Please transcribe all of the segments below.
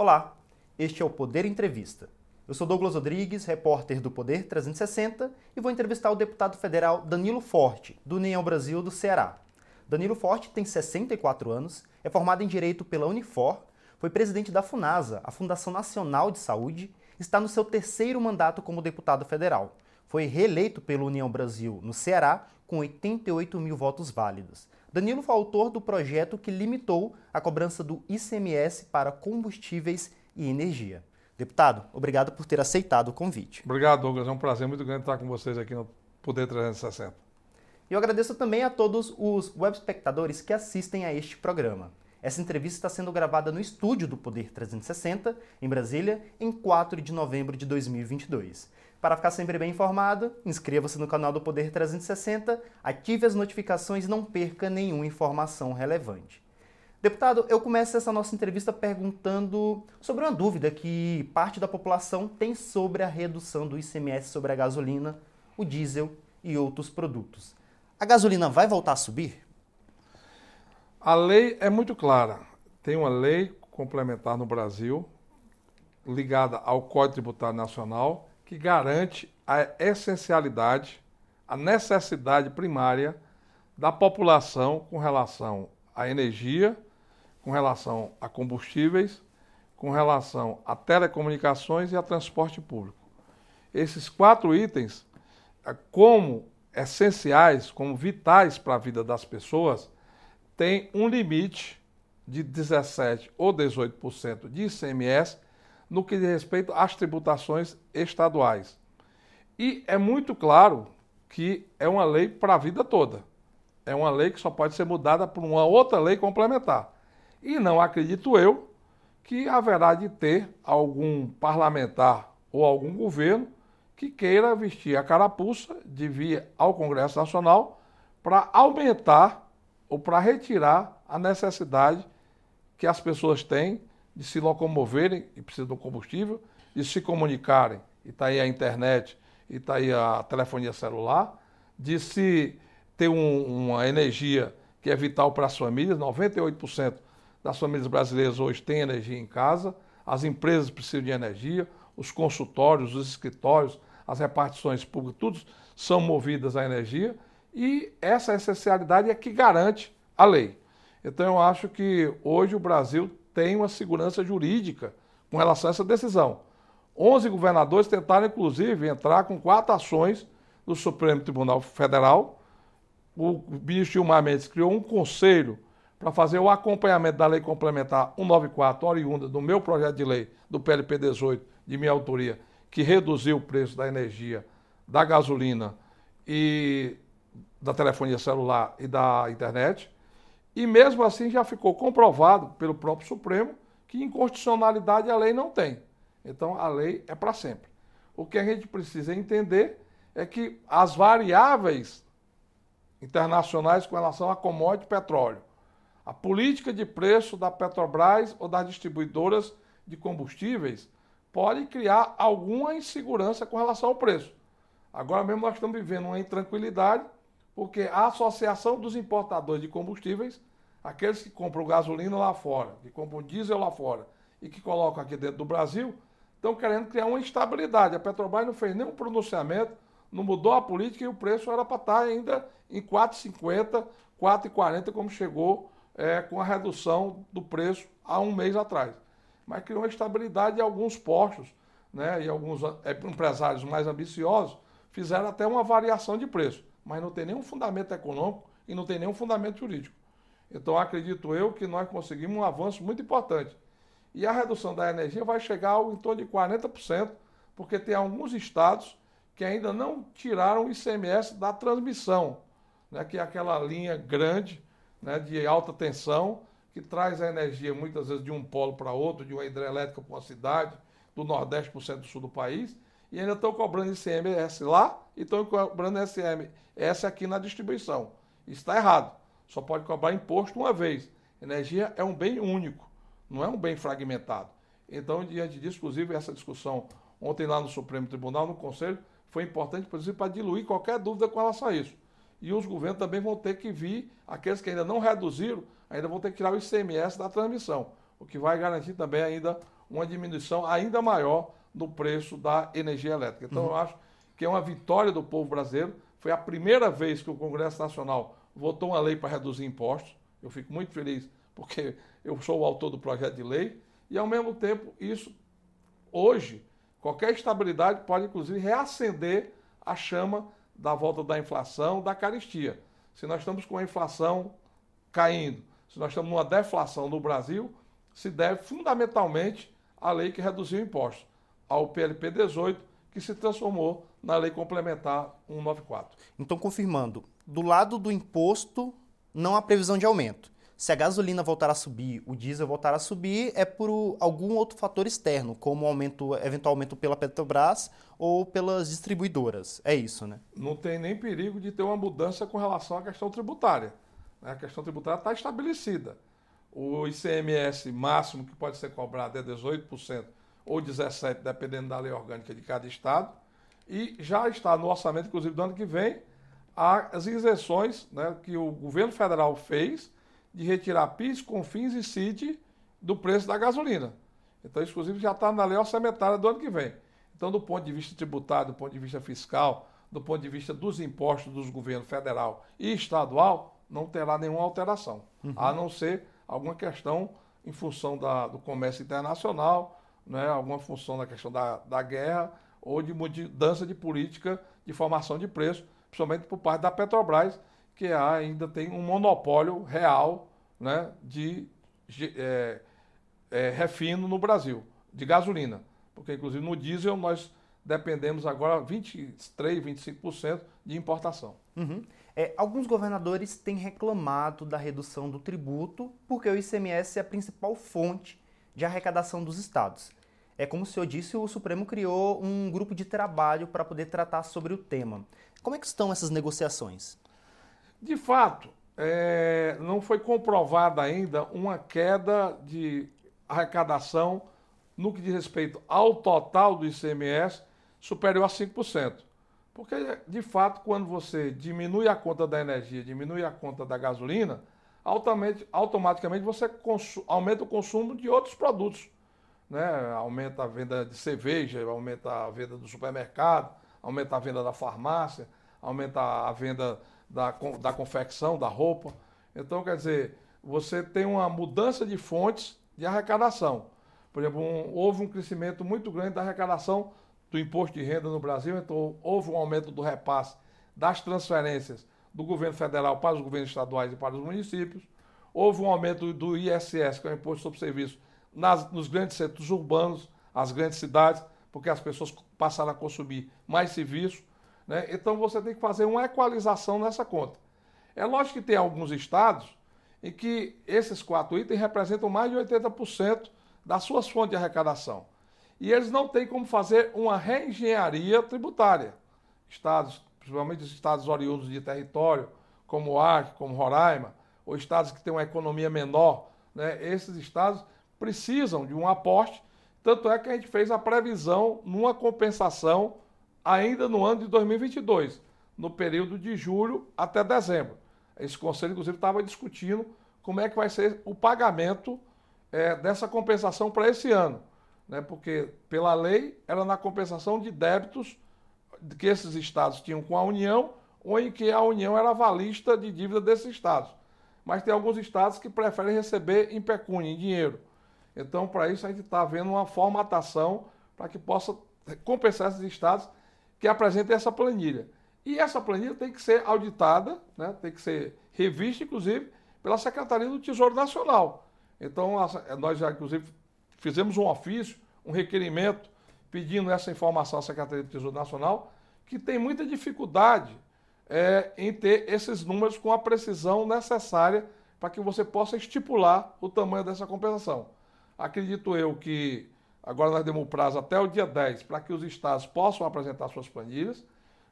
Olá, este é o Poder Entrevista. Eu sou Douglas Rodrigues, repórter do Poder 360 e vou entrevistar o deputado federal Danilo Forte, do União Brasil do Ceará. Danilo Forte tem 64 anos, é formado em Direito pela Unifor, foi presidente da FUNASA, a Fundação Nacional de Saúde, está no seu terceiro mandato como deputado federal. Foi reeleito pela União Brasil no Ceará com 88 mil votos válidos. Danilo foi autor do projeto que limitou a cobrança do ICMS para combustíveis e energia. Deputado, obrigado por ter aceitado o convite. Obrigado, Douglas. É um prazer muito grande estar com vocês aqui no Poder 360. E eu agradeço também a todos os web espectadores que assistem a este programa. Essa entrevista está sendo gravada no estúdio do Poder 360, em Brasília, em 4 de novembro de 2022. Para ficar sempre bem informado, inscreva-se no canal do Poder 360, ative as notificações e não perca nenhuma informação relevante. Deputado, eu começo essa nossa entrevista perguntando sobre uma dúvida que parte da população tem sobre a redução do ICMS sobre a gasolina, o diesel e outros produtos. A gasolina vai voltar a subir? A lei é muito clara. Tem uma lei complementar no Brasil ligada ao Código Tributário Nacional que garante a essencialidade, a necessidade primária da população com relação à energia, com relação a combustíveis, com relação a telecomunicações e a transporte público. Esses quatro itens, eh, como essenciais, como vitais para a vida das pessoas, têm um limite de 17 ou 18% de ICMS no que diz respeito às tributações estaduais. E é muito claro que é uma lei para a vida toda. É uma lei que só pode ser mudada por uma outra lei complementar. E não acredito eu que haverá de ter algum parlamentar ou algum governo que queira vestir a carapuça de vir ao Congresso Nacional para aumentar ou para retirar a necessidade que as pessoas têm de se locomoverem e precisam do combustível, de se comunicarem, e está aí a internet, e está aí a telefonia celular, de se ter um, uma energia que é vital para as famílias, 98% das famílias brasileiras hoje têm energia em casa, as empresas precisam de energia, os consultórios, os escritórios, as repartições públicas, todos são movidas à energia, e essa essencialidade é que garante a lei. Então eu acho que hoje o Brasil tem uma segurança jurídica com relação a essa decisão. Onze governadores tentaram, inclusive, entrar com quatro ações no Supremo Tribunal Federal. O ministro Gilmar Mendes criou um conselho para fazer o acompanhamento da Lei Complementar 194, oriunda do meu projeto de lei, do PLP 18, de minha autoria, que reduziu o preço da energia, da gasolina e da telefonia celular e da internet. E mesmo assim já ficou comprovado pelo próprio Supremo que inconstitucionalidade a lei não tem. Então a lei é para sempre. O que a gente precisa entender é que as variáveis internacionais com relação a commodity petróleo, a política de preço da Petrobras ou das distribuidoras de combustíveis pode criar alguma insegurança com relação ao preço. Agora mesmo nós estamos vivendo uma intranquilidade porque a Associação dos Importadores de Combustíveis aqueles que compram gasolina lá fora, que compram diesel lá fora e que colocam aqui dentro do Brasil, estão querendo criar uma instabilidade. A Petrobras não fez nenhum pronunciamento, não mudou a política e o preço era para estar ainda em 4,50, 4,40, como chegou é, com a redução do preço há um mês atrás. Mas criou uma estabilidade em alguns postos, né, e alguns é, empresários mais ambiciosos fizeram até uma variação de preço, mas não tem nenhum fundamento econômico e não tem nenhum fundamento jurídico. Então, acredito eu que nós conseguimos um avanço muito importante. E a redução da energia vai chegar em torno de 40%, porque tem alguns estados que ainda não tiraram o ICMS da transmissão, né, que é aquela linha grande né, de alta tensão que traz a energia muitas vezes de um polo para outro, de uma hidrelétrica para uma cidade, do Nordeste para o centro sul do país, e ainda estão cobrando ICMS lá e estão cobrando ICMS aqui na distribuição. Isso está errado só pode cobrar imposto uma vez. Energia é um bem único, não é um bem fragmentado. Então, diante disso, inclusive, essa discussão ontem lá no Supremo Tribunal, no Conselho, foi importante, por exemplo, para diluir qualquer dúvida com relação a isso. E os governos também vão ter que vir, aqueles que ainda não reduziram, ainda vão ter que tirar o ICMS da transmissão, o que vai garantir também ainda uma diminuição ainda maior no preço da energia elétrica. Então, uhum. eu acho que é uma vitória do povo brasileiro. Foi a primeira vez que o Congresso Nacional votou uma lei para reduzir impostos. Eu fico muito feliz porque eu sou o autor do projeto de lei. E, ao mesmo tempo, isso, hoje, qualquer estabilidade pode, inclusive, reacender a chama da volta da inflação, da caristia. Se nós estamos com a inflação caindo, se nós estamos numa deflação no Brasil, se deve fundamentalmente à lei que reduziu impostos, ao PLP 18, que se transformou na lei complementar 194. Então, confirmando, do lado do imposto, não há previsão de aumento. Se a gasolina voltar a subir, o diesel voltar a subir, é por algum outro fator externo, como aumento, eventual aumento pela Petrobras ou pelas distribuidoras. É isso, né? Não tem nem perigo de ter uma mudança com relação à questão tributária. Né? A questão tributária está estabelecida. O ICMS máximo que pode ser cobrado é 18% ou 17%, dependendo da lei orgânica de cada estado. E já está no orçamento, inclusive, do ano que vem, as isenções né, que o governo federal fez de retirar PIS, CONFINS e CID do preço da gasolina. Então, isso, inclusive, já está na lei orçamentária do ano que vem. Então, do ponto de vista tributário, do ponto de vista fiscal, do ponto de vista dos impostos dos governos federal e estadual, não terá nenhuma alteração, uhum. a não ser alguma questão em função da, do comércio internacional, né, alguma função da questão da, da guerra ou de mudança de política de formação de preço, principalmente por parte da Petrobras, que ainda tem um monopólio real né, de é, é, refino no Brasil, de gasolina. Porque, inclusive, no diesel nós dependemos agora 23, 25% de importação. Uhum. É, alguns governadores têm reclamado da redução do tributo porque o ICMS é a principal fonte de arrecadação dos estados. É como o senhor disse, o Supremo criou um grupo de trabalho para poder tratar sobre o tema. Como é que estão essas negociações? De fato, é, não foi comprovada ainda uma queda de arrecadação no que diz respeito ao total do ICMS superior a 5%. Porque, de fato, quando você diminui a conta da energia, diminui a conta da gasolina, automaticamente você aumenta o consumo de outros produtos. Né? Aumenta a venda de cerveja, aumenta a venda do supermercado, aumenta a venda da farmácia, aumenta a venda da, da confecção, da roupa. Então, quer dizer, você tem uma mudança de fontes de arrecadação. Por exemplo, um, houve um crescimento muito grande da arrecadação do imposto de renda no Brasil, então houve um aumento do repasse das transferências do governo federal para os governos estaduais e para os municípios. Houve um aumento do ISS, que é o Imposto sobre Serviço, nas, nos grandes centros urbanos, as grandes cidades, porque as pessoas passaram a consumir mais serviços. Né? Então você tem que fazer uma equalização nessa conta. É lógico que tem alguns estados em que esses quatro itens representam mais de 80% das suas fontes de arrecadação. E eles não têm como fazer uma reengenharia tributária. Estados, principalmente os estados oriundos de território, como o Acre, como Roraima, ou estados que têm uma economia menor, né? esses estados precisam de um aporte. Tanto é que a gente fez a previsão numa compensação ainda no ano de 2022, no período de julho até dezembro. Esse conselho, inclusive, estava discutindo como é que vai ser o pagamento é, dessa compensação para esse ano. Né? Porque, pela lei, era na compensação de débitos que esses estados tinham com a União ou em que a União era valista de dívida desses estados. Mas tem alguns estados que preferem receber em pecúnia, em dinheiro. Então, para isso, a gente está vendo uma formatação para que possa compensar esses estados que apresenta essa planilha. E essa planilha tem que ser auditada, né, tem que ser revista, inclusive, pela Secretaria do Tesouro Nacional. Então, nós já, inclusive, fizemos um ofício, um requerimento, pedindo essa informação à Secretaria do Tesouro Nacional, que tem muita dificuldade é, em ter esses números com a precisão necessária para que você possa estipular o tamanho dessa compensação. Acredito eu que Agora nós demos prazo até o dia 10 para que os estados possam apresentar suas planilhas.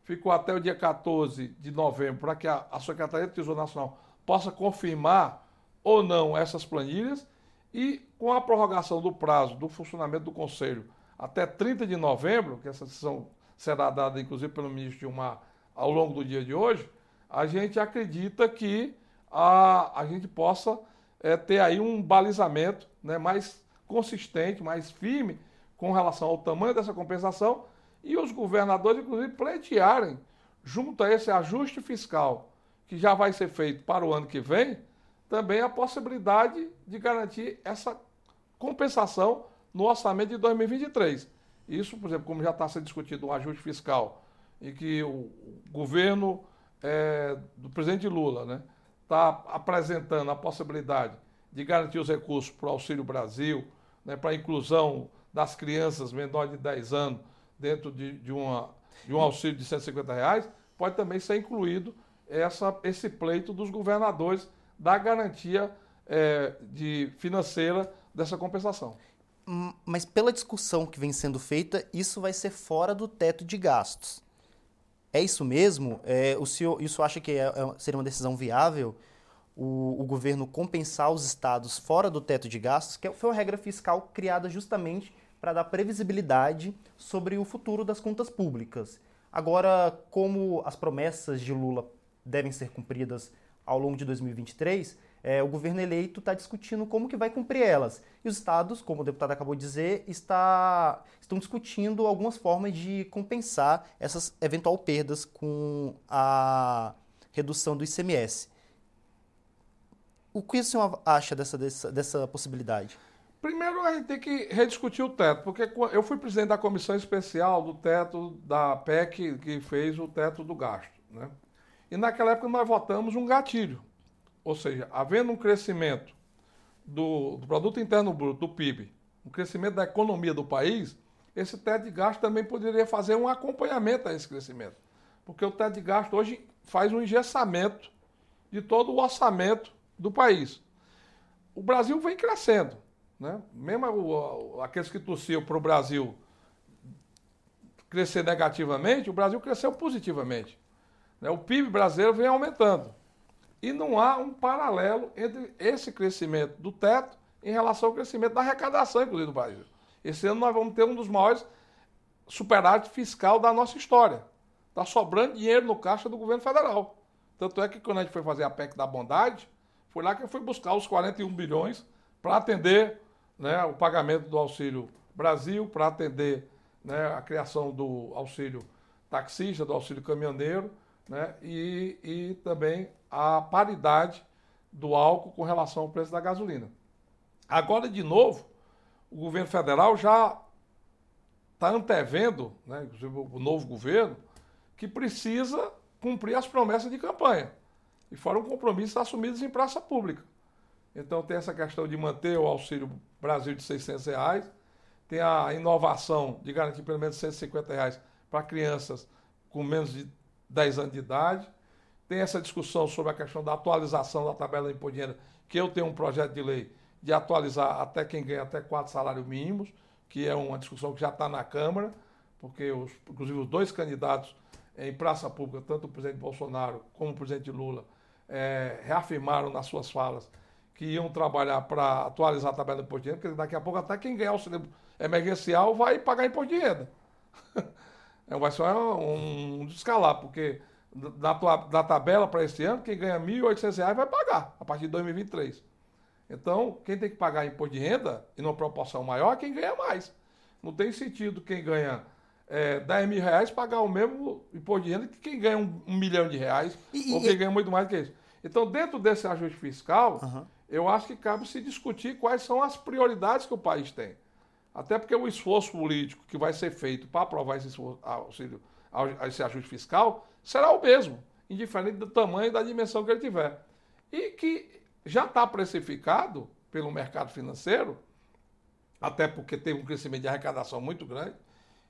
Ficou até o dia 14 de novembro para que a, a Secretaria do Tesouro Nacional possa confirmar ou não essas planilhas. E com a prorrogação do prazo do funcionamento do Conselho até 30 de novembro, que essa decisão será dada inclusive pelo ministro Gilmar ao longo do dia de hoje, a gente acredita que a, a gente possa é, ter aí um balizamento né, mais consistente, mais firme com relação ao tamanho dessa compensação e os governadores, inclusive, pleitearem, junto a esse ajuste fiscal que já vai ser feito para o ano que vem, também a possibilidade de garantir essa compensação no orçamento de 2023. Isso, por exemplo, como já está sendo discutido um ajuste fiscal, em que o governo é, do presidente Lula está né, apresentando a possibilidade de garantir os recursos para o Auxílio Brasil, né, para a inclusão das crianças menores de 10 anos dentro de, de, uma, de um auxílio de 150 reais, pode também ser incluído essa, esse pleito dos governadores da garantia é, de financeira dessa compensação. Hum, mas pela discussão que vem sendo feita, isso vai ser fora do teto de gastos. É isso mesmo? É, o senhor isso acha que é, é, seria uma decisão viável? O, o, governo compensar os estados fora do teto de gastos, que foi uma regra fiscal criada justamente para dar previsibilidade sobre o futuro das contas públicas. Agora, como as promessas de Lula devem ser cumpridas ao longo de 2023, é, o governo eleito está discutindo como que vai cumprir elas. E os estados, como o deputado acabou de dizer, está, estão discutindo algumas formas de compensar essas eventual perdas com a redução do ICMS. O que o senhor acha dessa, dessa, dessa possibilidade? Primeiro a gente tem que rediscutir o teto, porque eu fui presidente da comissão especial do teto da PEC que fez o teto do gasto. Né? E naquela época nós votamos um gatilho. Ou seja, havendo um crescimento do, do Produto Interno Bruto, do PIB, um crescimento da economia do país, esse teto de gasto também poderia fazer um acompanhamento a esse crescimento. Porque o teto de gasto hoje faz um engessamento de todo o orçamento do país. O Brasil vem crescendo. Né? Mesmo o, aqueles que torciam para o Brasil crescer negativamente, o Brasil cresceu positivamente. Né? O PIB brasileiro vem aumentando. E não há um paralelo entre esse crescimento do teto em relação ao crescimento da arrecadação, inclusive, do Brasil. Esse ano nós vamos ter um dos maiores superávit fiscal da nossa história. Está sobrando dinheiro no caixa do governo federal. Tanto é que quando a gente foi fazer a PEC da bondade, foi lá que fui buscar os 41 bilhões para atender né, o pagamento do Auxílio Brasil, para atender né, a criação do auxílio taxista, do auxílio caminhoneiro, né? e, e também a paridade do álcool com relação ao preço da gasolina. Agora, de novo, o governo federal já está antevendo, né, inclusive o novo governo, que precisa cumprir as promessas de campanha. E foram compromissos assumidos em praça pública. Então tem essa questão de manter o Auxílio Brasil de 600 reais, tem a inovação de garantir pelo menos 150 reais para crianças com menos de 10 anos de idade. Tem essa discussão sobre a questão da atualização da tabela de imposto que eu tenho um projeto de lei de atualizar até quem ganha até quatro salários mínimos, que é uma discussão que já está na Câmara, porque os, inclusive os dois candidatos em praça pública, tanto o presidente Bolsonaro como o presidente Lula, é, reafirmaram nas suas falas que iam trabalhar para atualizar a tabela de imposto de renda, porque daqui a pouco até quem ganhar o auxílio emergencial vai pagar imposto de renda. É, vai ser um, um descalar, porque da, da tabela para esse ano, quem ganha R$ 1.800 vai pagar a partir de 2023. Então, quem tem que pagar imposto de renda, em uma proporção maior, é quem ganha mais. Não tem sentido quem ganha é, 10 mil reais pagar o mesmo imposto de renda que quem ganha um, um milhão de reais e, ou quem e... ganha muito mais do que isso. Então, dentro desse ajuste fiscal, uhum. eu acho que cabe se discutir quais são as prioridades que o país tem. Até porque o esforço político que vai ser feito para aprovar esse, auxílio, esse ajuste fiscal será o mesmo, indiferente do tamanho e da dimensão que ele tiver. E que já está precificado pelo mercado financeiro, até porque teve um crescimento de arrecadação muito grande,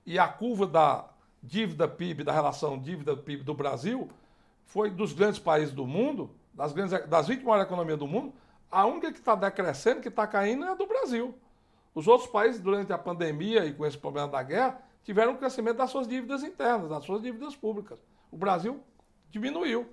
e a curva da dívida PIB, da relação dívida PIB do Brasil, foi dos grandes países do mundo, das, grandes, das 20 maiores economias do mundo, a única que está decrescendo, que está caindo, é a do Brasil. Os outros países, durante a pandemia e com esse problema da guerra, tiveram um crescimento das suas dívidas internas, das suas dívidas públicas. O Brasil diminuiu.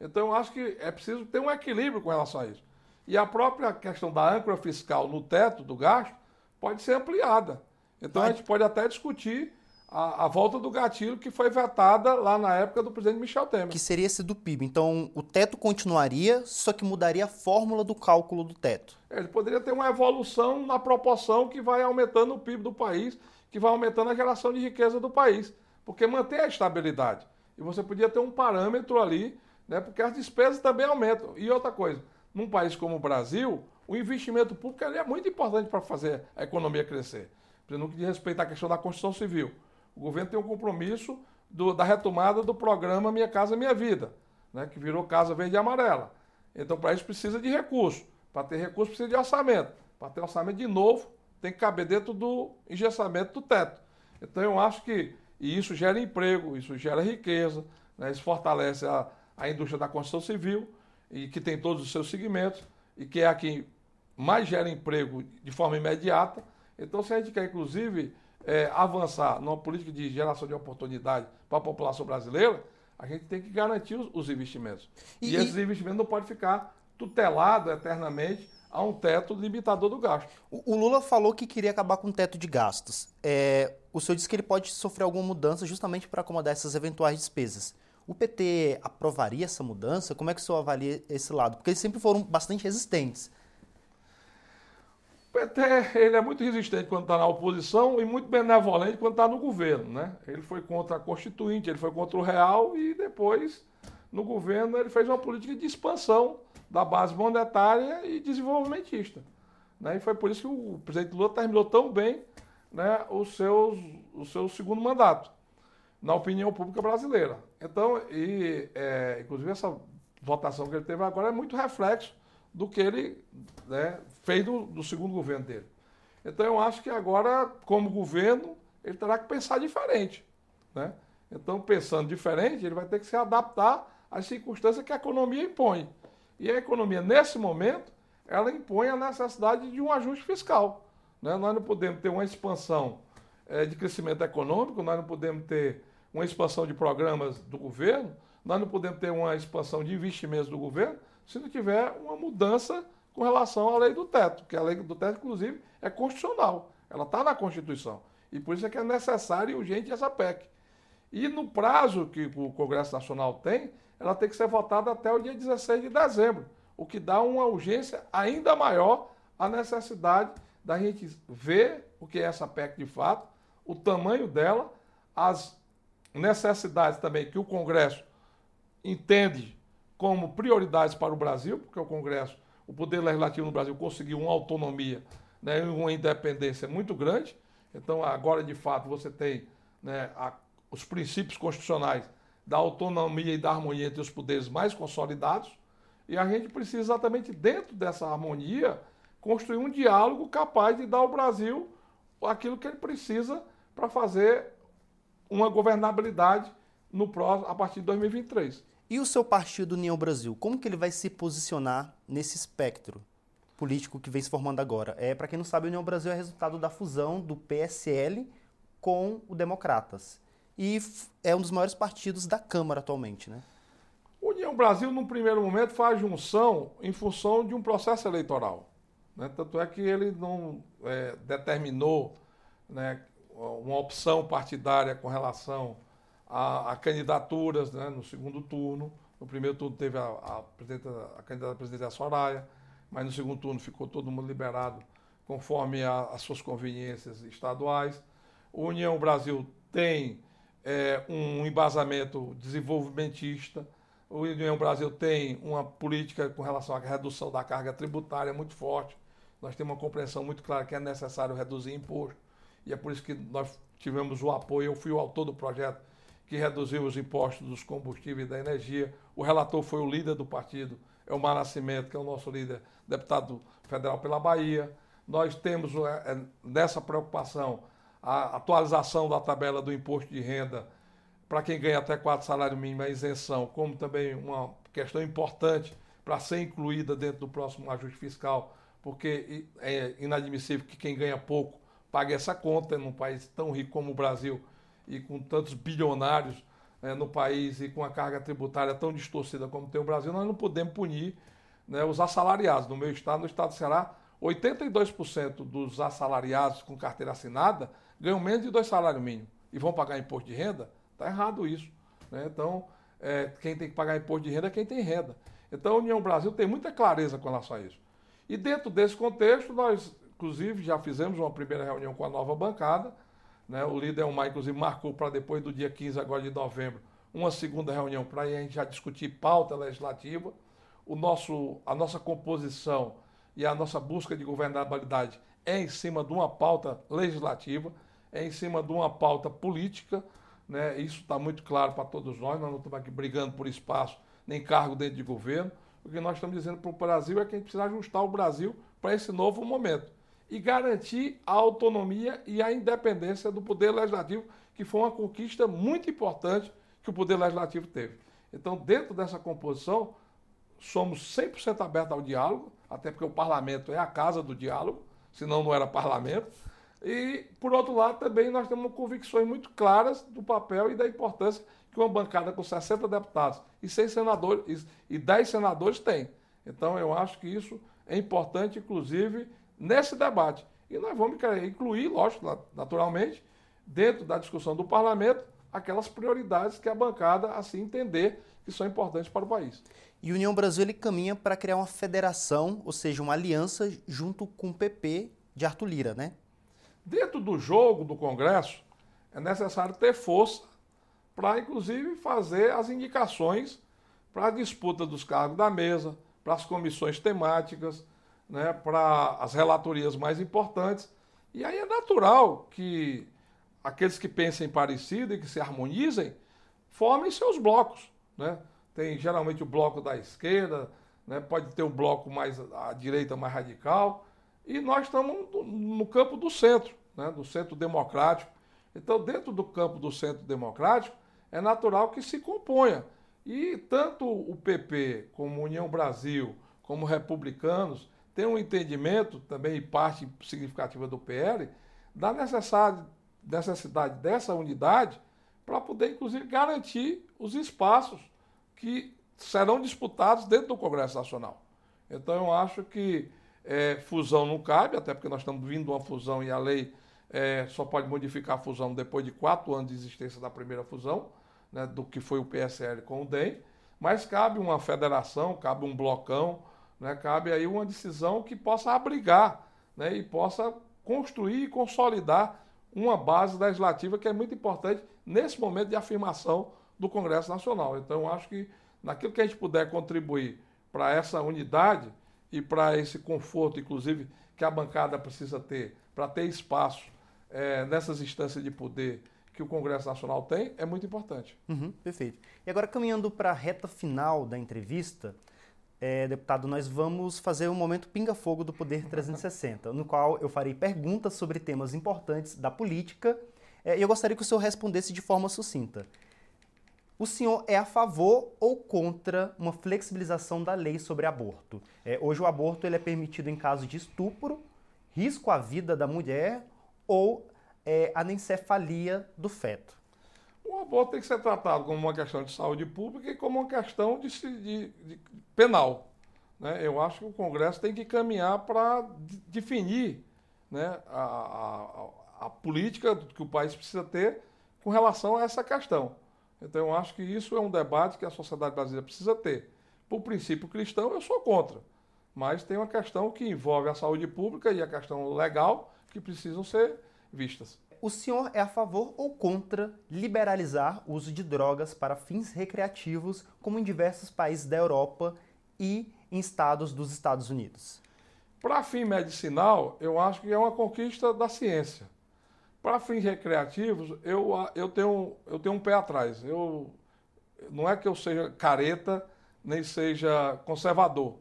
Então, eu acho que é preciso ter um equilíbrio com relação a isso. E a própria questão da âncora fiscal no teto do gasto pode ser ampliada. Então, a gente pode até discutir a, a, volta do gatilho que foi vetada lá na época do presidente Michel Temer. Que seria esse do PIB. Então, o teto continuaria, só que mudaria a fórmula do cálculo do teto. Ele poderia ter uma evolução na proporção que vai aumentando o PIB do país, que vai aumentando a geração de riqueza do país, porque mantém a estabilidade. E você podia ter um parâmetro ali, né, porque as despesas também aumentam. E outra coisa, num país como o Brasil, o investimento público é muito importante para fazer a economia crescer. No que diz respeito à questão da construção civil. O governo tem um compromisso do, da retomada do programa Minha Casa Minha Vida, né, que virou Casa Verde e Amarela. Então, para isso, precisa de recurso. Para ter recurso, precisa de orçamento. Para ter orçamento de novo, tem que caber dentro do engessamento do teto. Então, eu acho que e isso gera emprego, isso gera riqueza, né, isso fortalece a, a indústria da construção civil, e que tem todos os seus segmentos, e que é a que mais gera emprego de forma imediata. Então, se a gente quer, inclusive, é, avançar numa política de geração de oportunidade para a população brasileira, a gente tem que garantir os, os investimentos. E, e esses investimentos não podem ficar tutelados eternamente a um teto limitador do gasto. O, Lula falou que queria acabar com o teto de gastos. É, o senhor disse que ele pode sofrer alguma mudança justamente para acomodar essas eventuais despesas. O PT aprovaria essa mudança? Como é que o senhor avalia esse lado? Porque eles sempre foram bastante resistentes. PT ele é muito resistente quando está na oposição e muito benevolente quando está no governo. Né? Ele foi contra a Constituinte, ele foi contra o Real e depois, no governo, ele fez uma política de expansão da base monetária e desenvolvimentista. Né? E foi por isso que o presidente Lula terminou tão bem né, o, seus, o seu segundo mandato, na opinião pública brasileira. Então, e, é, inclusive, essa votação que ele teve agora é muito reflexo do que ele né, fez do, do segundo governo dele. Então eu acho que agora, como governo, ele terá que pensar diferente. Né? Então, pensando diferente, ele vai ter que se adaptar às circunstâncias que a economia impõe. E a economia, nesse momento, ela impõe a necessidade de um ajuste fiscal. Né? Nós não podemos ter uma expansão é, de crescimento econômico, nós não podemos ter uma expansão de programas do governo, nós não podemos ter uma expansão de investimentos do governo se não tiver uma mudança com relação à lei do teto, que a lei do teto, inclusive, é constitucional. Ela está na Constituição. E por isso é que é necessário e urgente essa PEC. E no prazo que o Congresso Nacional tem, ela tem que ser votada até o dia 16 de dezembro, o que dá uma urgência ainda maior à necessidade da gente ver o que é essa PEC de fato, o tamanho dela, as necessidades também que o Congresso entende como prioridades para o Brasil, porque o Congresso, o Poder Legislativo no Brasil conseguiu uma autonomia né, uma independência muito grande. Então, agora, de fato, você tem né, a, os princípios constitucionais da autonomia e da harmonia entre os poderes mais consolidados. E a gente precisa, exatamente dentro dessa harmonia, construir um diálogo capaz de dar ao Brasil aquilo que ele precisa para fazer uma governabilidade no próximo, a partir de 2023. E o seu partido União Brasil, como que ele vai se posicionar nesse espectro político que vem se formando agora? É, para quem não sabe, a União Brasil é resultado da fusão do PSL com o Democratas. E é um dos maiores partidos da Câmara atualmente, né? União Brasil, num primeiro momento, faz junção em função de um processo eleitoral. Né? Tanto é que ele não é, determinou né, uma opção partidária com relação a, a candidaturas né, no segundo turno. No primeiro turno teve a, a, a candidata a presidente da Soraya, mas no segundo turno ficou todo mundo liberado conforme as suas conveniências estaduais. O União Brasil tem é, um embasamento desenvolvimentista. O União Brasil tem uma política com relação à redução da carga tributária muito forte. Nós temos uma compreensão muito clara que é necessário reduzir imposto. E é por isso que nós tivemos o apoio. Eu fui o autor do projeto que reduziu os impostos dos combustíveis e da energia. O relator foi o líder do partido, é o Nascimento, que é o nosso líder, deputado federal pela Bahia. Nós temos é, nessa preocupação a atualização da tabela do imposto de renda para quem ganha até quatro salários mínimos, a isenção, como também uma questão importante para ser incluída dentro do próximo ajuste fiscal, porque é inadmissível que quem ganha pouco pague essa conta num país tão rico como o Brasil e com tantos bilionários né, no país e com a carga tributária tão distorcida como tem o Brasil, nós não podemos punir né, os assalariados. No meu estado, no estado do Ceará, 82% dos assalariados com carteira assinada ganham menos de dois salários mínimos. e vão pagar imposto de renda, está errado isso. Né? Então, é, quem tem que pagar imposto de renda é quem tem renda. Então, a União Brasil tem muita clareza com relação a isso. E dentro desse contexto, nós, inclusive, já fizemos uma primeira reunião com a nova bancada. Né? O líder Elmar, inclusive, marcou para depois do dia 15 agora de novembro uma segunda reunião para a gente já discutir pauta legislativa. O nosso, a nossa composição e a nossa busca de governabilidade é em cima de uma pauta legislativa, é em cima de uma pauta política. Né? Isso está muito claro para todos nós. Nós não estamos aqui brigando por espaço nem cargo dentro de governo. O que nós estamos dizendo para o Brasil é que a gente precisa ajustar o Brasil para esse novo momento e garantir a autonomia e a independência do Poder Legislativo, que foi uma conquista muito importante que o Poder Legislativo teve. Então, dentro dessa composição, somos 100% abertos ao diálogo, até porque o parlamento é a casa do diálogo, senão não era parlamento. E, por outro lado, também nós temos convicções muito claras do papel e da importância que uma bancada com 60 deputados e 100 senadores e 10 senadores tem. Então, eu acho que isso é importante, inclusive, nesse debate. E nós vamos incluir, lógico, naturalmente, dentro da discussão do parlamento, aquelas prioridades que a bancada assim entender que são importantes para o país. E União Brasil ele caminha para criar uma federação, ou seja, uma aliança junto com o PP de Arthur Lira, né? Dentro do jogo do Congresso, é necessário ter força para, inclusive, fazer as indicações para a disputa dos cargos da mesa, para as comissões temáticas, né, para as relatorias mais importantes. E aí é natural que aqueles que pensem parecido e que se harmonizem formem seus blocos. Né? Tem geralmente o bloco da esquerda, né? pode ter o bloco mais à direita mais radical, e nós estamos no campo do centro, né? do centro democrático. Então, dentro do campo do centro democrático, é natural que se componha. E tanto o PP, como União Brasil, como republicanos, têm um entendimento, também parte significativa do PL, da necessidade necessidade dessa unidade para poder, inclusive, garantir os espaços que serão disputados dentro do Congresso Nacional. Então, eu acho que é, fusão não cabe, até porque nós estamos vindo uma fusão e a lei é, só pode modificar a fusão depois de quatro anos de existência da primeira fusão, né, do que foi o PSL com o DEM, mas cabe uma federação, cabe um blocão, né, cabe aí uma decisão que possa abrigar né, e possa construir e consolidar uma base legislativa que é muito importante nesse momento de afirmação do Congresso Nacional. Então, acho que naquilo que a gente puder contribuir para essa unidade e para esse conforto, inclusive, que a bancada precisa ter para ter espaço é, nessas instâncias de poder que o Congresso Nacional tem, é muito importante. Uhum, perfeito. E agora, caminhando para a reta final da entrevista, é, deputado, nós vamos fazer um momento pinga-fogo do Poder 360, no qual eu farei perguntas sobre temas importantes da política é, e eu gostaria que o senhor respondesse de forma sucinta. O senhor é a favor ou contra uma flexibilização da lei sobre aborto? É, hoje o aborto ele é permitido em caso de estupro, risco à vida da mulher ou é, anencefalia do feto. O aborto tem que ser tratado como uma questão de saúde pública e como uma questão de, de, de penal. Né? Eu acho que o Congresso tem que caminhar para definir né, a, a, a, política que o país precisa ter com relação a essa questão. Então, eu acho que isso é um debate que a sociedade brasileira precisa ter. Por princípio cristão, eu sou contra. Mas tem uma questão que envolve a saúde pública e a questão legal que precisam ser vistas o senhor é a favor ou contra liberalizar o uso de drogas para fins recreativos, como em diversos países da Europa e em estados dos Estados Unidos? Para fim medicinal, eu acho que é uma conquista da ciência. Para fins recreativos, eu, eu, tenho, eu tenho um pé atrás. Eu, não é que eu seja careta, nem seja conservador,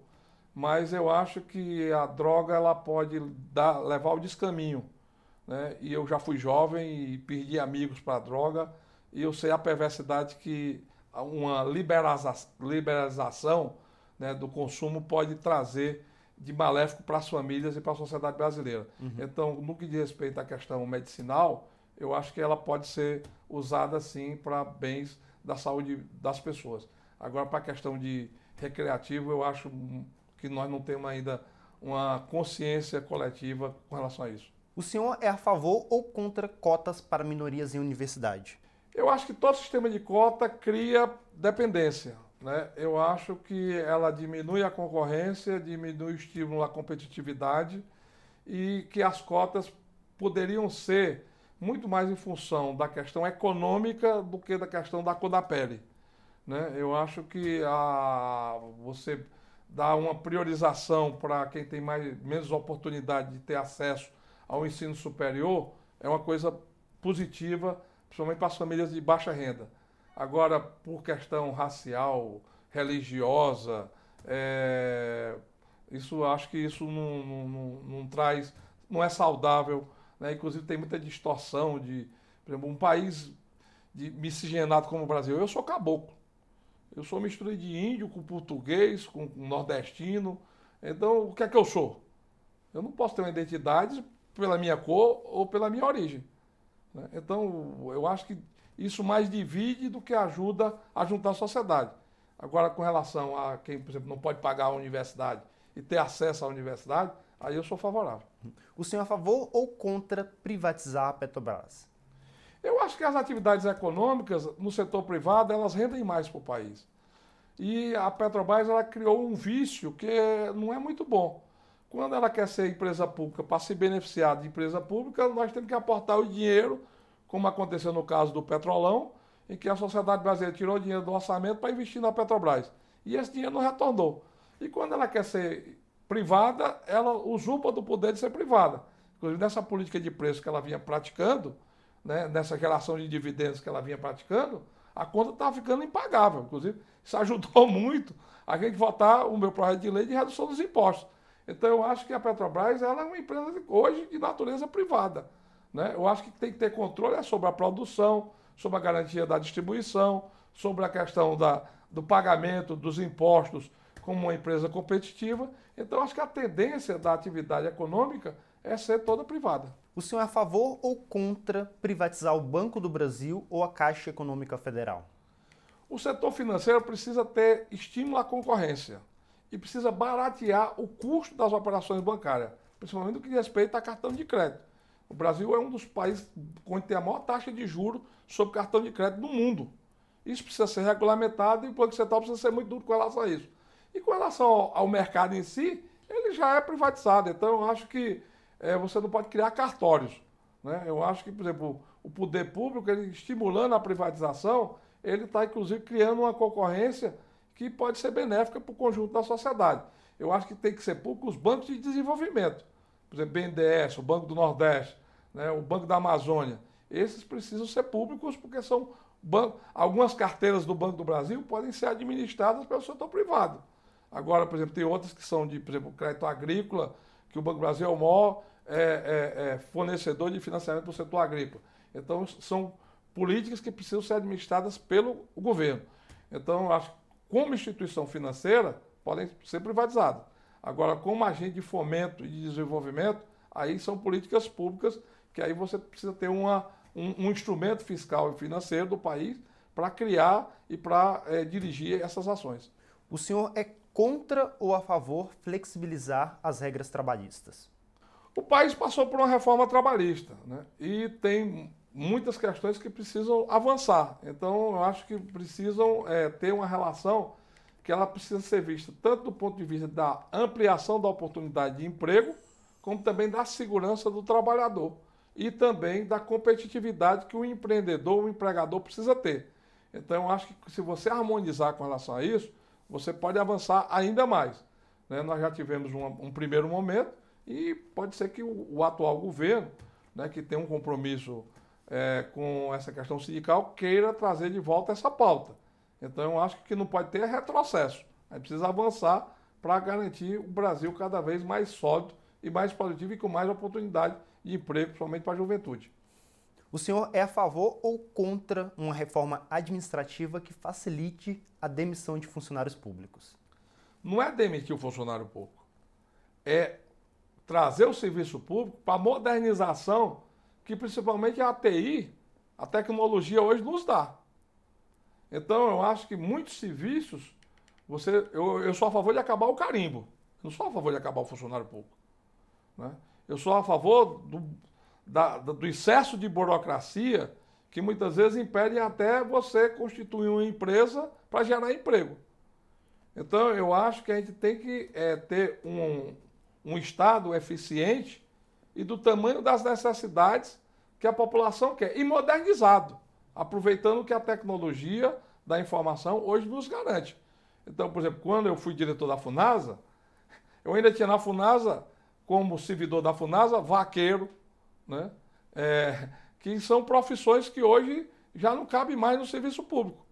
mas eu acho que a droga ela pode dar, levar ao descaminho né? E eu já fui jovem e perdi amigos para a droga, e eu sei a perversidade que uma liberaliza liberalização né, do consumo pode trazer de maléfico para as famílias e para a sociedade brasileira. Uhum. Então, no que diz respeito à questão medicinal, eu acho que ela pode ser usada sim para bens da saúde das pessoas. Agora, para a questão de recreativo, eu acho que nós não temos ainda uma consciência coletiva com relação a isso. O senhor é a favor ou contra cotas para minorias em universidade? Eu acho que todo sistema de cota cria dependência. Né? Eu acho que ela diminui a concorrência, diminui o estímulo à competitividade e que as cotas poderiam ser muito mais em função da questão econômica do que da questão da cor da pele. Né? Eu acho que a, você dá uma priorização para quem tem mais, menos oportunidade de ter acesso ao ensino superior é uma coisa positiva, principalmente para as famílias de baixa renda. Agora, por questão racial, religiosa, é, isso acho que isso não, não, não, não traz, não é saudável. Né? Inclusive tem muita distorção de, por exemplo, um país de miscigenado como o Brasil. Eu sou caboclo. Eu sou mistura de índio com português, com nordestino. Então, o que é que eu sou? Eu não posso ter uma identidade pela minha cor ou pela minha origem. Né? Então, eu acho que isso mais divide do que ajuda a juntar a sociedade. Agora, com relação a quem, por exemplo, não pode pagar a universidade e ter acesso à universidade, aí eu sou favorável. O senhor é a favor ou contra privatizar a Petrobras? Eu acho que as atividades econômicas no setor privado elas rendem mais para o país. E a Petrobras ela criou um vício que não é muito bom. Quando ela quer ser empresa pública, para se beneficiar de empresa pública, nós temos que aportar o dinheiro, como aconteceu no caso do Petrolão, em que a sociedade brasileira tirou dinheiro do orçamento para investir na Petrobras. E esse dinheiro não retornou. E quando ela quer ser privada, ela usurpa do poder de ser privada. Inclusive, nessa política de preço que ela vinha praticando, né, nessa geração de dividendos que ela vinha praticando, a conta estava ficando impagável. Inclusive, isso ajudou muito a gente votar o meu projeto de lei de redução dos impostos. Então, eu acho que a Petrobras ela é uma empresa hoje de natureza privada. Né? Eu acho que tem que ter controle é sobre a produção, sobre a garantia da distribuição, sobre a questão da, do pagamento dos impostos como uma empresa competitiva. Então, acho que a tendência da atividade econômica é ser toda privada. O senhor é a favor ou contra privatizar o Banco do Brasil ou a Caixa Econômica Federal? O setor financeiro precisa ter estímulo à concorrência e precisa baratear o custo das operações bancárias, principalmente no que diz respeito a cartão de crédito. O Brasil é um dos países onde tem a maior taxa de juros sobre cartão de crédito do mundo. Isso precisa ser regulamentado e o Banco Central precisa ser muito duro com relação a isso. E com relação ao, ao mercado em si, ele já é privatizado. Então, eu acho que é, você não pode criar cartórios. Né? Eu acho que, por exemplo, o poder público, ele estimulando a privatização, ele está, inclusive, criando uma concorrência que pode ser benéfica para o conjunto da sociedade. Eu acho que tem que ser público os bancos de desenvolvimento. Por exemplo, BNDES, o Banco do Nordeste, né, o Banco da Amazônia. Esses precisam ser públicos porque são algumas carteiras do Banco do Brasil podem ser administradas pelo setor privado. Agora, por exemplo, tem outras que são de, por exemplo, crédito agrícola, que o Banco do Brasil é o maior é, é, é, fornecedor de financiamento para o setor agrícola. Então, são políticas que precisam ser administradas pelo governo. Então, acho que como instituição financeira, podem ser privatizadas. Agora, como agente de fomento e de desenvolvimento, aí são políticas públicas que aí você precisa ter uma, um, um instrumento fiscal e financeiro do país para criar e para é, dirigir essas ações. O senhor é contra ou a favor flexibilizar as regras trabalhistas? O país passou por uma reforma trabalhista né? e tem muitas questões que precisam avançar. Então, eu acho que precisam é, ter uma relação que ela precisa ser vista tanto do ponto de vista da ampliação da oportunidade de emprego, como também da segurança do trabalhador e também da competitividade que o empreendedor, o empregador precisa ter. Então, eu acho que se você harmonizar com relação a isso, você pode avançar ainda mais. Né? Nós já tivemos um, um, primeiro momento e pode ser que o, o atual governo, né, que tem um compromisso é, com essa questão sindical, queira trazer de volta essa pauta. Então eu acho que não pode ter retrocesso. A gente precisa avançar para garantir o Brasil cada vez mais sólido e mais produtivo e com mais oportunidade de emprego, principalmente para a juventude. O senhor é a favor ou contra uma reforma administrativa que facilite a demissão de funcionários públicos? Não é demitir o funcionário público, é trazer o serviço público para a modernização que principalmente a TI, a tecnologia hoje nos dá. Então eu acho que muitos serviços, você, eu, eu sou a favor de acabar o carimbo. Eu não sou a favor de acabar o funcionário público. Né? Eu sou a favor do, da, do excesso de burocracia que muitas vezes impede até você constituir uma empresa para gerar emprego. Então, eu acho que a gente tem que é, ter um, um Estado eficiente e do tamanho das necessidades que a população quer, e modernizado, aproveitando que a tecnologia da informação hoje nos garante. Então, por exemplo, quando eu fui diretor da FUNASA, eu ainda tinha na FUNASA, como servidor da FUNASA, vaqueiro, né? É, que são profissões que hoje já não cabem mais no serviço público.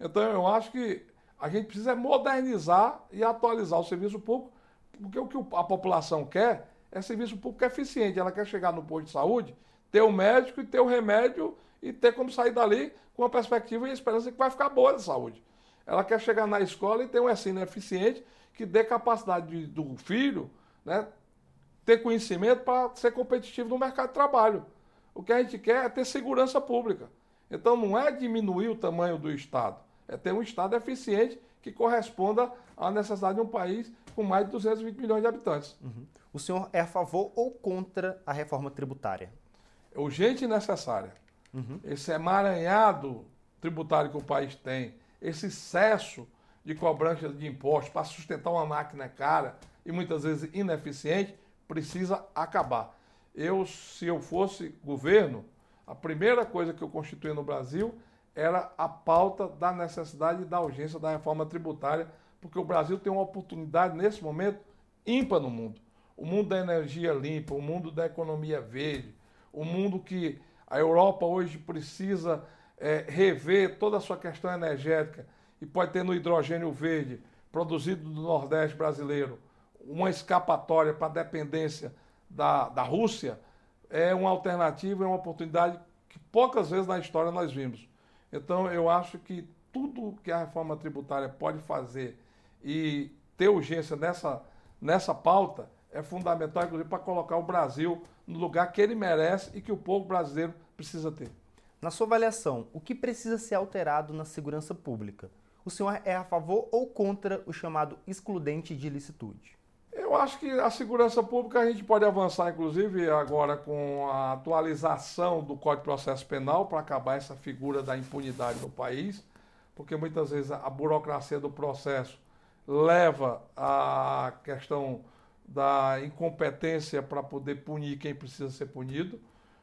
Então, eu acho que a gente precisa modernizar e atualizar o serviço público, porque o que a população quer é serviço público eficiente. Ela quer chegar no posto de saúde, ter o médico e ter o remédio e ter como sair dali com a perspectiva e a esperança que vai ficar boa de saúde. Ela quer chegar na escola e ter um ensino eficiente que dê capacidade do filho né, ter conhecimento para ser competitivo no mercado de trabalho. O que a gente quer é ter segurança pública. Então não é diminuir o tamanho do Estado, é ter um Estado eficiente que corresponda à necessidade de um país com mais de 220 milhões de habitantes. Uhum. O senhor é a favor ou contra a reforma tributária? É urgente e necessária. Uhum. Esse emaranhado tributário que o país tem, esse excesso de cobrança de impostos para sustentar uma máquina cara e muitas vezes ineficiente, precisa acabar. Eu, se eu fosse governo, a primeira coisa que eu constituía no Brasil era a pauta da necessidade e da urgência da reforma tributária, porque o Brasil tem uma oportunidade nesse momento ímpar no mundo. O mundo da energia limpa, o mundo da economia verde, o mundo que a Europa hoje precisa é, rever toda a sua questão energética e pode ter no hidrogênio verde produzido no Nordeste brasileiro uma escapatória para a dependência da, da Rússia, é uma alternativa, é uma oportunidade que poucas vezes na história nós vimos. Então, eu acho que tudo que a reforma tributária pode fazer e ter urgência nessa, nessa pauta é fundamental, inclusive, para colocar o Brasil no lugar que ele merece e que o povo brasileiro precisa ter. Na sua avaliação, o que precisa ser alterado na segurança pública? O senhor é a favor ou contra o chamado excludente de ilicitude? Eu acho que a segurança pública a gente pode avançar, inclusive, agora com a atualização do Código de Processo Penal para acabar essa figura da impunidade no país, porque muitas vezes a burocracia do processo leva à questão da incompetência para poder punir quem precisa ser punido,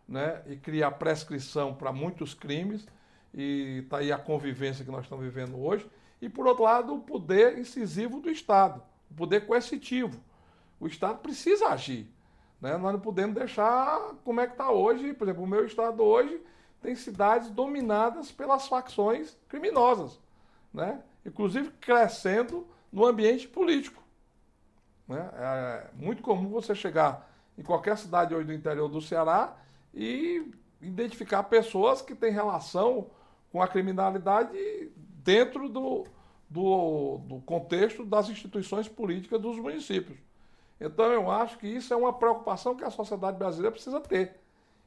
né? e criar prescrição para muitos crimes, e está aí a convivência que nós estamos vivendo hoje. E, por outro lado, o poder incisivo do Estado, o poder coercitivo. O Estado precisa agir. Né? Nós não podemos deixar como é que está hoje. Por exemplo, o meu Estado hoje tem cidades dominadas pelas facções criminosas, né? inclusive crescendo no ambiente político. Né? É muito comum você chegar em qualquer cidade hoje do interior do Ceará e identificar pessoas que têm relação com a criminalidade dentro do, do, do contexto das instituições políticas dos municípios. Então eu acho que isso é uma preocupação que a sociedade brasileira precisa ter.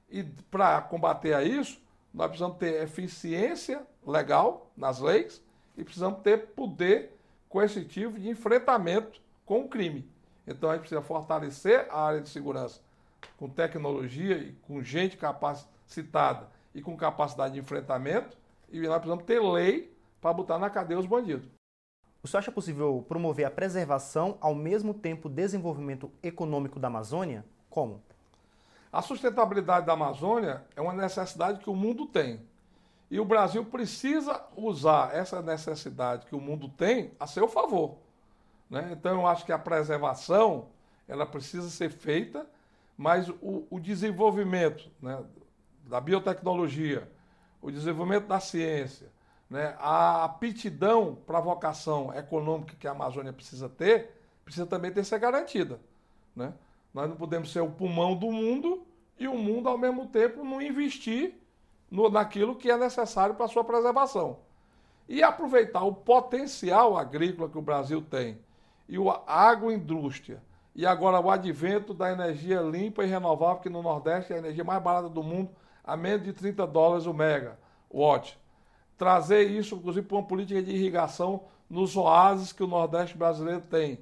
E para combater isso, nós precisamos ter eficiência legal nas leis e precisamos ter poder coercitivo de enfrentamento com o crime. Então a gente precisa fortalecer a área de segurança com tecnologia e com gente capacitada e com capacidade de enfrentamento, e nós precisamos ter lei para botar na cadeia os bandidos. O senhor acha possível promover a preservação ao mesmo tempo desenvolvimento econômico da Amazônia? Como? A sustentabilidade da Amazônia é uma necessidade que o mundo tem. E o Brasil precisa usar essa necessidade que o mundo tem a seu favor. Né? Então eu acho que a preservação ela precisa ser feita, mas o, o desenvolvimento né, da biotecnologia, o desenvolvimento da ciência, né, a aptidão para a vocação econômica que a Amazônia precisa ter, precisa também ter ser garantida. Né? Nós não podemos ser o pulmão do mundo e o mundo, ao mesmo tempo, não investir no, naquilo que é necessário para sua preservação. E aproveitar o potencial agrícola que o Brasil tem e a agroindústria, e agora o advento da energia limpa e renovável, que no Nordeste é a energia mais barata do mundo, a menos de 30 dólares o mega, watt. Trazer isso, inclusive, para uma política de irrigação nos oásis que o Nordeste brasileiro tem.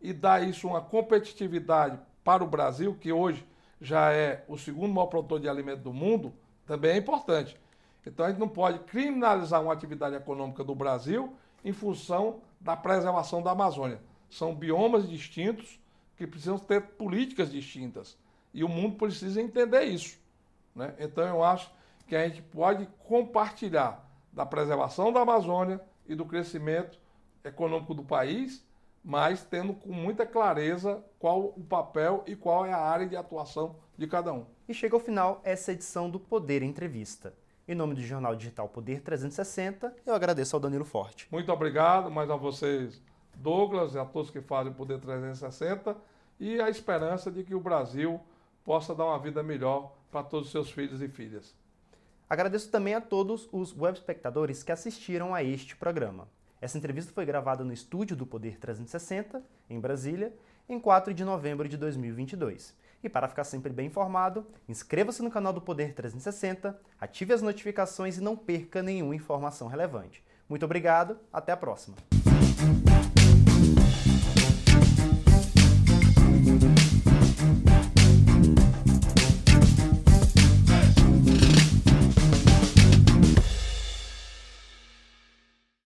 E dar isso uma competitividade para o Brasil, que hoje já é o segundo maior produtor de alimento do mundo, também é importante. Então a gente não pode criminalizar uma atividade econômica do Brasil em função da preservação da Amazônia. São biomas distintos que precisam ter políticas distintas. E o mundo precisa entender isso. Né? Então eu acho que a gente pode compartilhar da preservação da Amazônia e do crescimento econômico do país, mas tendo com muita clareza qual o papel e qual é a área de atuação de cada um. E chega ao final essa edição do Poder Entrevista. Em nome do jornal digital Poder 360, eu agradeço ao Danilo Forte. Muito obrigado mais a vocês, Douglas, e a todos que fazem o Poder 360 e a esperança de que o Brasil possa dar uma vida melhor para todos os seus filhos e filhas. Agradeço também a todos os web espectadores que assistiram a este programa. Essa entrevista foi gravada no estúdio do Poder 360, em Brasília, em 4 de novembro de 2022. E para ficar sempre bem informado, inscreva-se no canal do Poder 360, ative as notificações e não perca nenhuma informação relevante. Muito obrigado, até a próxima.